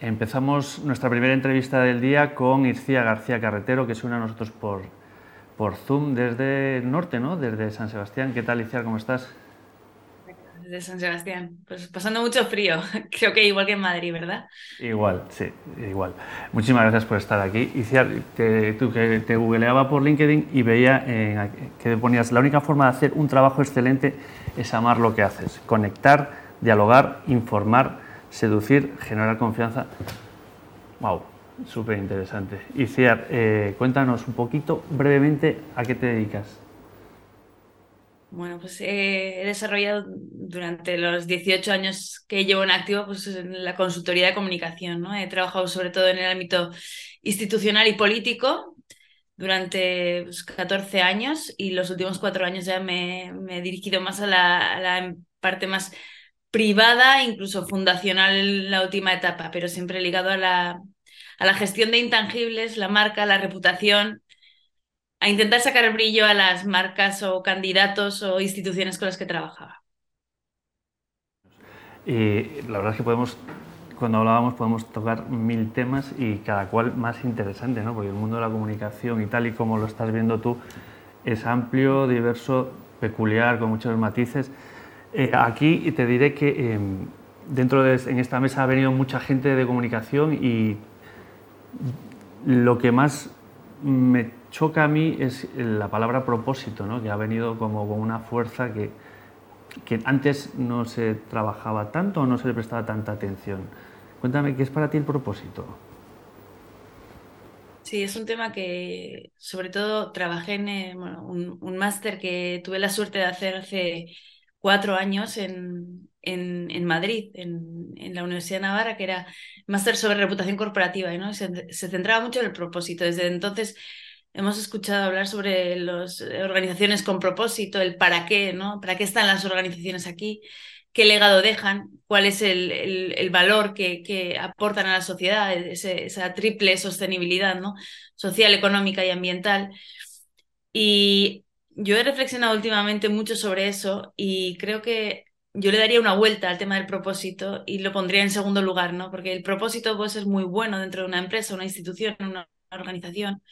Empezamos nuestra primera entrevista del día con Ircía García Carretero, que se une a nosotros por, por Zoom desde el norte, ¿no? Desde San Sebastián. ¿Qué tal, Ircía? ¿Cómo estás? Desde San Sebastián. Pues pasando mucho frío. Creo que igual que en Madrid, ¿verdad? Igual, sí, igual. Muchísimas gracias por estar aquí. Ircía, que, tú que te googleaba por LinkedIn y veía que ponías la única forma de hacer un trabajo excelente es amar lo que haces, conectar, dialogar, informar seducir, generar confianza. ¡Wow! Súper interesante. Y Ciar, eh, cuéntanos un poquito brevemente a qué te dedicas. Bueno, pues he desarrollado durante los 18 años que llevo en activo pues, en la consultoría de comunicación. ¿no? He trabajado sobre todo en el ámbito institucional y político durante 14 pues, años y los últimos cuatro años ya me, he dirigido más a la, a la parte más privada, incluso fundacional en la última etapa, pero siempre ligado a la, a la gestión de intangibles, la marca, la reputación, a intentar sacar brillo a las marcas o candidatos o instituciones con las que trabajaba. Y la verdad es que podemos, cuando hablábamos, podemos tocar mil temas y cada cual más interesante, ¿no? Porque el mundo de la comunicación y tal y como lo estás viendo tú es amplio, diverso, peculiar, con muchos matices. Eh, aquí te diré que em, dentro de en esta mesa ha venido mucha gente de comunicación y lo que más me choca a mí es la palabra propósito, ¿no? que ha venido como con una fuerza que, que antes no se trabajaba tanto o no se le prestaba tanta atención. Cuéntame, ¿qué es para ti el propósito? Sí, es un tema que sobre todo trabajé en eh, un, un máster que tuve la suerte de hacer hace cuatro años en, en, Madrid, en, en, la Universidad de Navarra, que era máster sobre reputación corporativa, ¿no? Se, se, centraba mucho en el propósito. Desde entonces hemos escuchado hablar sobre las organizaciones con propósito, el para qué, ¿no? ¿Para qué están las organizaciones aquí? ¿Qué legado dejan? ¿Cuál es el, el, el valor que, que, aportan a la sociedad? esa triple sostenibilidad, ¿no? Social, económica y ambiental. Y yo he reflexionado últimamente mucho sobre eso y creo que yo le daría una vuelta al tema del propósito y lo pondría en segundo lugar, ¿no? Porque el propósito puede ser muy bueno dentro de una empresa, una institución, una organización.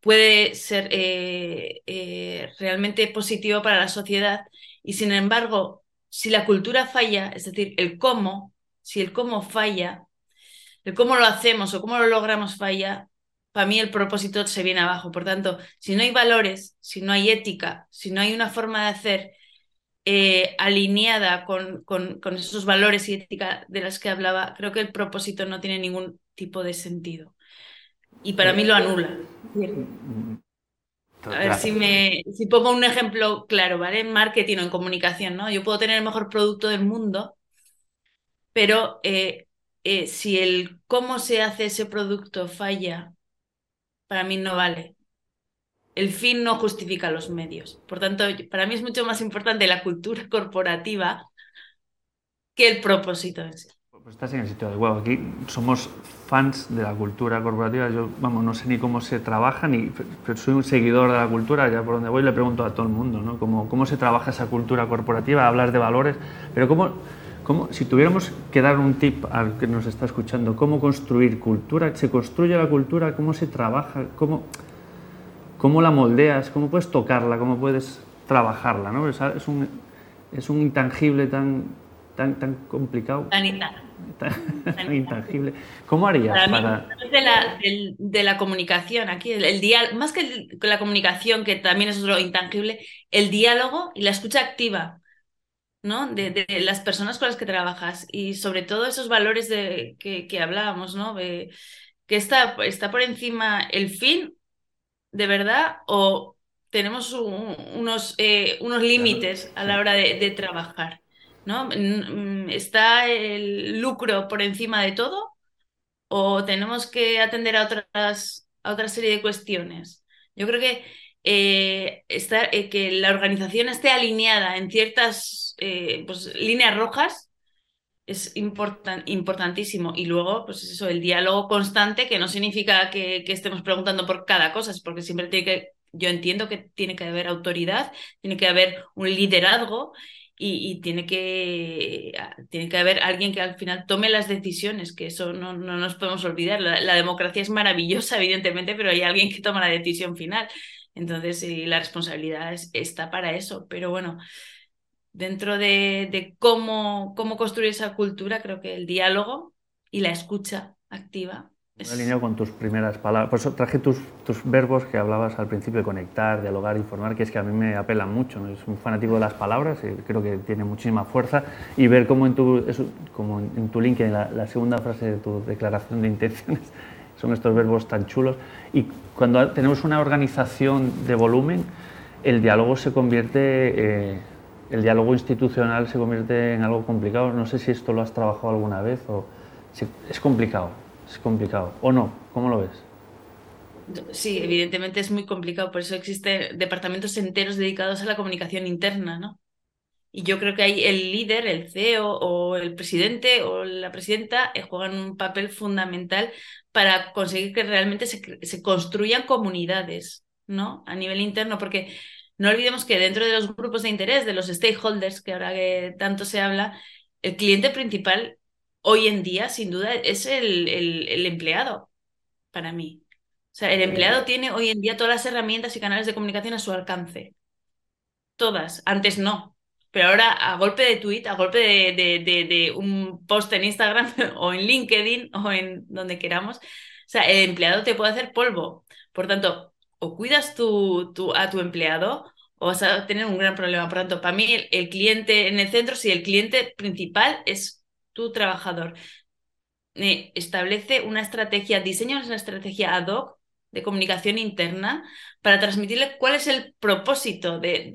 Puede ser eh, eh, realmente positivo para la sociedad y sin embargo, si la cultura falla, es decir, el cómo, si el cómo falla, el cómo lo hacemos o cómo lo logramos falla, para mí el propósito se viene abajo. Por tanto, si no hay valores, si no hay ética, si no hay una forma de hacer eh, alineada con, con, esos valores y ética de las que hablaba, creo que el propósito no tiene ningún tipo de sentido. Y para mí lo anula. A ver si me si pongo un ejemplo claro, ¿vale? En marketing o en comunicación, ¿no? Yo puedo tener el mejor producto del mundo, pero eh, eh, si el cómo se hace ese producto falla para mí no vale. El fin no justifica los medios. Por tanto, para mí es mucho más importante la cultura corporativa que el propósito en sí. Pues estás en el sitio adecuado. Aquí somos fans de la cultura corporativa. Yo, vamos, no sé ni cómo se trabaja, ni, pero soy un seguidor de la cultura. Ya por donde voy le pregunto a todo el mundo, ¿no? Cómo, cómo se trabaja esa cultura corporativa, hablar de valores, pero cómo si tuviéramos que dar un tip al que nos está escuchando, ¿cómo construir cultura? ¿Se construye la cultura? ¿Cómo se trabaja? ¿Cómo, cómo la moldeas? ¿Cómo puedes tocarla? ¿Cómo puedes trabajarla? ¿no? Es, un, es un intangible tan, tan, tan complicado. Tan, intangible. ¿Cómo harías para...? de, la, de, la comunicación aquí, el, el más que la comunicación, que también es otro intangible, el diálogo y la escucha activa ¿no? De, las personas con las que trabajas y sobre todo esos valores de, que, hablábamos, ¿no? que está, está por encima el fin, de verdad, o tenemos unos, eh, unos límites a la hora de, trabajar, ¿no? ¿Está el lucro por encima de todo o tenemos que atender a otras, a otra serie de cuestiones? Yo creo que eh, eh, que la organización esté alineada en ciertas eh, pues, líneas rojas es importantísimo. Y luego, pues eso, el diálogo constante, que no significa que, estemos preguntando por cada cosa, es porque siempre tiene que, yo entiendo que tiene que haber autoridad, tiene que haber un liderazgo y, tiene, que, tiene que haber alguien que al final tome las decisiones, que eso no, no nos podemos olvidar. La, democracia es maravillosa, evidentemente, pero hay alguien que toma la decisión final. Entonces, la responsabilidad está para eso. Pero bueno, dentro de, de cómo, cómo construir esa cultura, creo que el diálogo y la escucha activa me alineado con tus primeras palabras. Por eso traje tus, tus, verbos que hablabas al principio de conectar, dialogar, informar, que es que a mí me apelan mucho. ¿no? Es un fanático de las palabras y creo que tiene muchísima fuerza. Y ver cómo en tu, como en tu link, en la, segunda frase de tu declaración de intenciones, son estos verbos tan chulos. Y cuando tenemos una organización de volumen, el diálogo se convierte, eh, el diálogo institucional se convierte en algo complicado. No sé si esto lo has trabajado alguna vez o es complicado es complicado. ¿O no? ¿Cómo lo ves? Sí, evidentemente es muy complicado, por eso existen departamentos enteros dedicados a la comunicación interna, ¿no? Y yo creo que ahí el líder, el CEO o el presidente o la presidenta eh, juegan un papel fundamental para conseguir que realmente se, construyan comunidades, ¿no? A nivel interno, porque no olvidemos que dentro de los grupos de interés, de los stakeholders, que ahora que tanto se habla, el cliente principal hoy en día, sin duda, es el, el, empleado para mí. O sea, el empleado tiene hoy en día todas las herramientas y canales de comunicación a su alcance. Todas. Antes no. Pero ahora, a golpe de tweet, a golpe de, de, de, un post en Instagram o en LinkedIn o en donde queramos, o sea, el empleado te puede hacer polvo. Por tanto, o cuidas tu, a tu empleado o vas a tener un gran problema. Por tanto, para mí, el, cliente en el centro, si el cliente principal es tu trabajador. Establece una estrategia, diseña una estrategia ad hoc de comunicación interna para transmitirle cuál es el propósito de,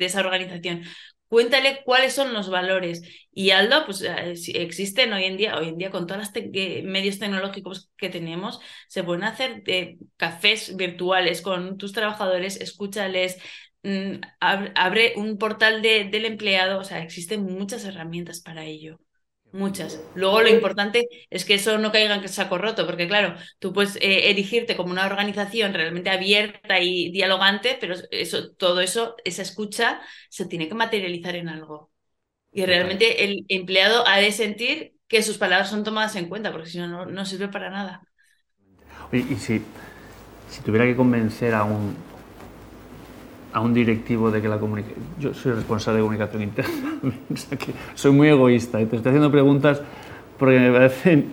esa organización. Cuéntale cuáles son los valores. Y Aldo, pues eh, existen hoy en día, hoy en día con todos los medios tecnológicos que tenemos, se pueden hacer eh, cafés virtuales con tus trabajadores, escúchales, Mm, abre un portal del empleado, o sea, existen muchas herramientas para ello. Muchas. Luego lo importante es que eso no caiga en saco roto, porque claro, tú puedes eh, erigirte como una organización realmente abierta y dialogante, pero eso, todo eso, esa escucha, se tiene que materializar en algo. Y realmente el empleado ha de sentir que sus palabras son tomadas en cuenta, porque si no, no sirve para nada. y si, si tuviera que convencer a un, a un directivo de que la comunicación... Yo soy responsable de comunicación interna, o sea que soy muy egoísta y te estoy haciendo preguntas porque me parecen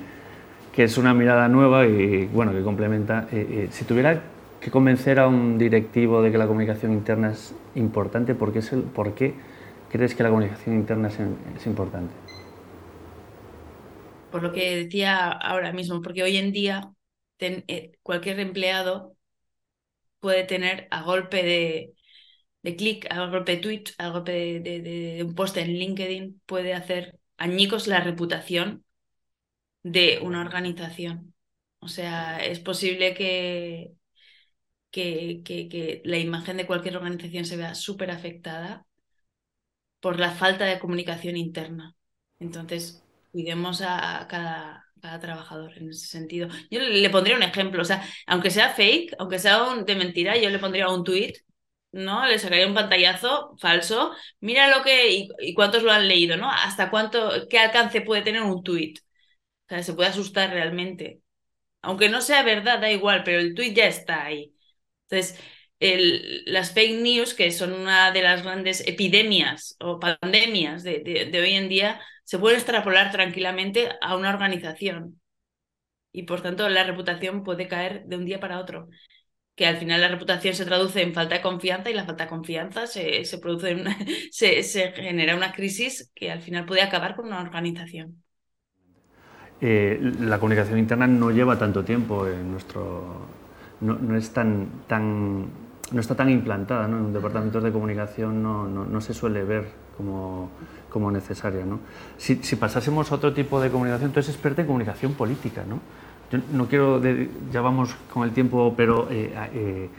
que es una mirada nueva y bueno, que complementa. Eh, eh, si tuviera que convencer a un directivo de que la comunicación interna es importante, ¿por qué, es el, por qué crees que la comunicación interna es, es importante? Por lo que decía ahora mismo, porque hoy en día eh, cualquier empleado puede tener a golpe de, de clic, a golpe de tweet, a golpe de, un post en LinkedIn, puede hacer añicos la reputación de una organización. O sea, es posible que, que, que, la imagen de cualquier organización se vea súper afectada por la falta de comunicación interna. Entonces, cuidemos a cada, cada trabajador en ese sentido. Yo le, pondría un ejemplo, o sea, aunque sea fake, aunque sea de mentira, yo le pondría un tweet ¿no? Le sacaría un pantallazo falso. Mira lo que. Y, cuántos lo han leído, ¿no? Hasta cuánto. qué alcance puede tener un tweet. O sea, se puede asustar realmente. Aunque no sea verdad, da igual, pero el tweet ya está ahí. Entonces, el, las fake news, que son una de las grandes epidemias o pandemias de, de hoy en día, se pueden extrapolar tranquilamente a una organización. Y por tanto, la reputación puede caer de un día para otro que al final la reputación se traduce en falta de confianza y la falta de confianza se, se produce una, se, se, genera una crisis que al final puede acabar con una organización. Eh, la comunicación interna no lleva tanto tiempo en nuestro no, no es tan, tan no está tan implantada ¿no? en departamentos de comunicación no, no, no se suele ver como, como necesaria ¿no? si, si pasásemos a otro tipo de comunicación tú eres experta en comunicación política ¿no? No quiero, ya vamos con el tiempo, pero eh, eh,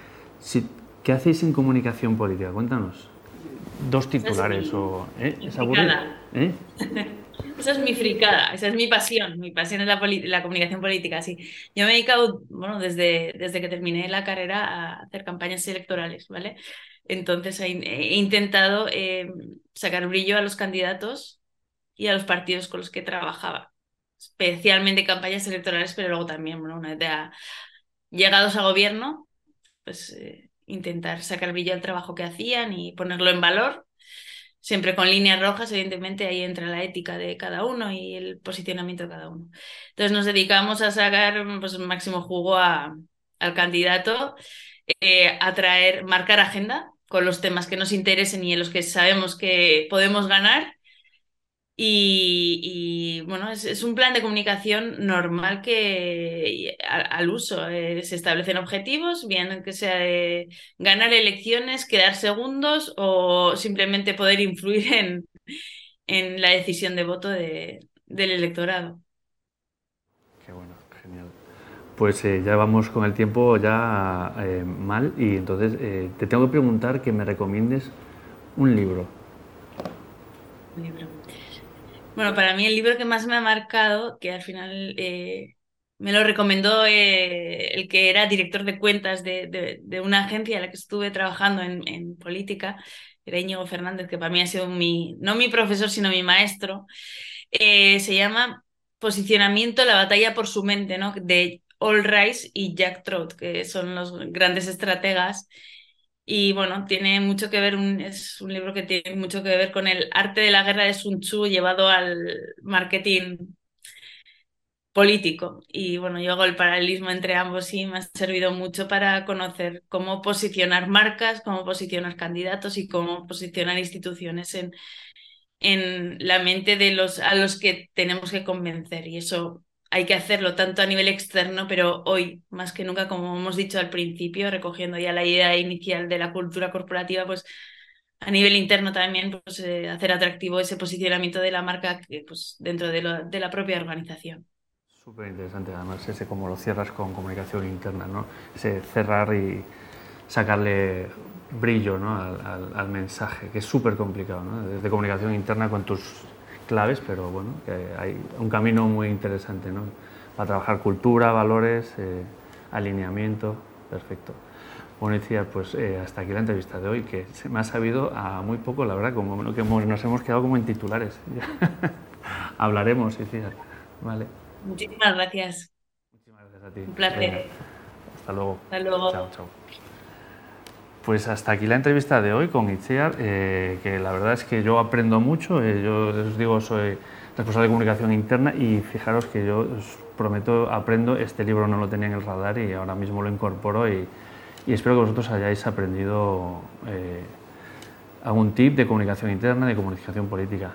¿qué hacéis en comunicación política? Cuéntanos. Dos titulares o... ¿eh? ¿Es? ¿Eh? Esa es mi fricada, esa es mi pasión, mi pasión es la, la comunicación política, sí. Yo me he dedicado, bueno, desde, desde que terminé la carrera a hacer campañas electorales, ¿vale? Entonces he, intentado eh, sacar brillo a los candidatos y a los partidos con los que trabajaba, especialmente campañas electorales, pero luego también, bueno, una vez llegados al gobierno, pues eh, intentar sacar brillo al trabajo que hacían y ponerlo en valor siempre con líneas rojas, evidentemente ahí entra la ética de cada uno y el posicionamiento de cada uno. Entonces nos dedicamos a sacar pues, máximo jugo a, al candidato, eh, a traer, marcar agenda con los temas que nos interesen y en los que sabemos que podemos ganar y, bueno, es, un plan de comunicación normal que al, uso eh, se establecen objetivos, bien que sea de ganar elecciones, quedar segundos o simplemente poder influir en, en la decisión de voto de, del electorado. Qué bueno, genial. Pues eh, ya vamos con el tiempo ya eh, mal y entonces te tengo que preguntar que me recomiendes un libro. Un libro. Bueno, para mí el libro que más me ha marcado, que al final eh, me lo recomendó eh, el que era director de cuentas de, una agencia en la que estuve trabajando en, política, era Íñigo Fernández, que para mí ha sido mi, no mi profesor, sino mi maestro. Eh, se llama Posicionamiento, la batalla por su mente, ¿no? De All Rice y Jack Trout, que son los grandes estrategas y bueno, tiene mucho que ver, es un libro que tiene mucho que ver con el arte de la guerra de Sun Tzu llevado al marketing político. Y bueno, yo hago el paralelismo entre ambos y me ha servido mucho para conocer cómo posicionar marcas, cómo posicionar candidatos y cómo posicionar instituciones en, en la mente de los a los que tenemos que convencer. Y eso hay que hacerlo tanto a nivel externo, pero hoy, más que nunca, como hemos dicho al principio, recogiendo ya la idea inicial de la cultura corporativa, pues a nivel interno también pues, eh, hacer atractivo ese posicionamiento de la marca que, pues, dentro de, la propia organización. Súper interesante, además, ese como lo cierras con comunicación interna, ¿no? Ese cerrar y sacarle brillo ¿no? al, al mensaje, que es súper complicado, ¿no? Desde comunicación interna con tus claves, pero bueno, que hay un camino muy interesante ¿no? para trabajar cultura, valores, eh, alineamiento, perfecto. Bueno, decía, pues eh, hasta aquí la entrevista de hoy, que se me ha sabido a muy poco, la verdad, como que nos hemos quedado como en titulares. Hablaremos, decía. Vale. Muchísimas gracias. Muchísimas gracias a ti. Un placer. hasta luego. Hasta luego. Chao, chao. Pues hasta aquí la entrevista de hoy con Itziar, eh, que la verdad es que yo aprendo mucho, eh, yo os digo, soy responsable de comunicación interna y fijaros que yo os prometo, aprendo, este libro no lo tenía en el radar y ahora mismo lo incorporo y, espero que vosotros hayáis aprendido eh, algún tip de comunicación interna, de comunicación política.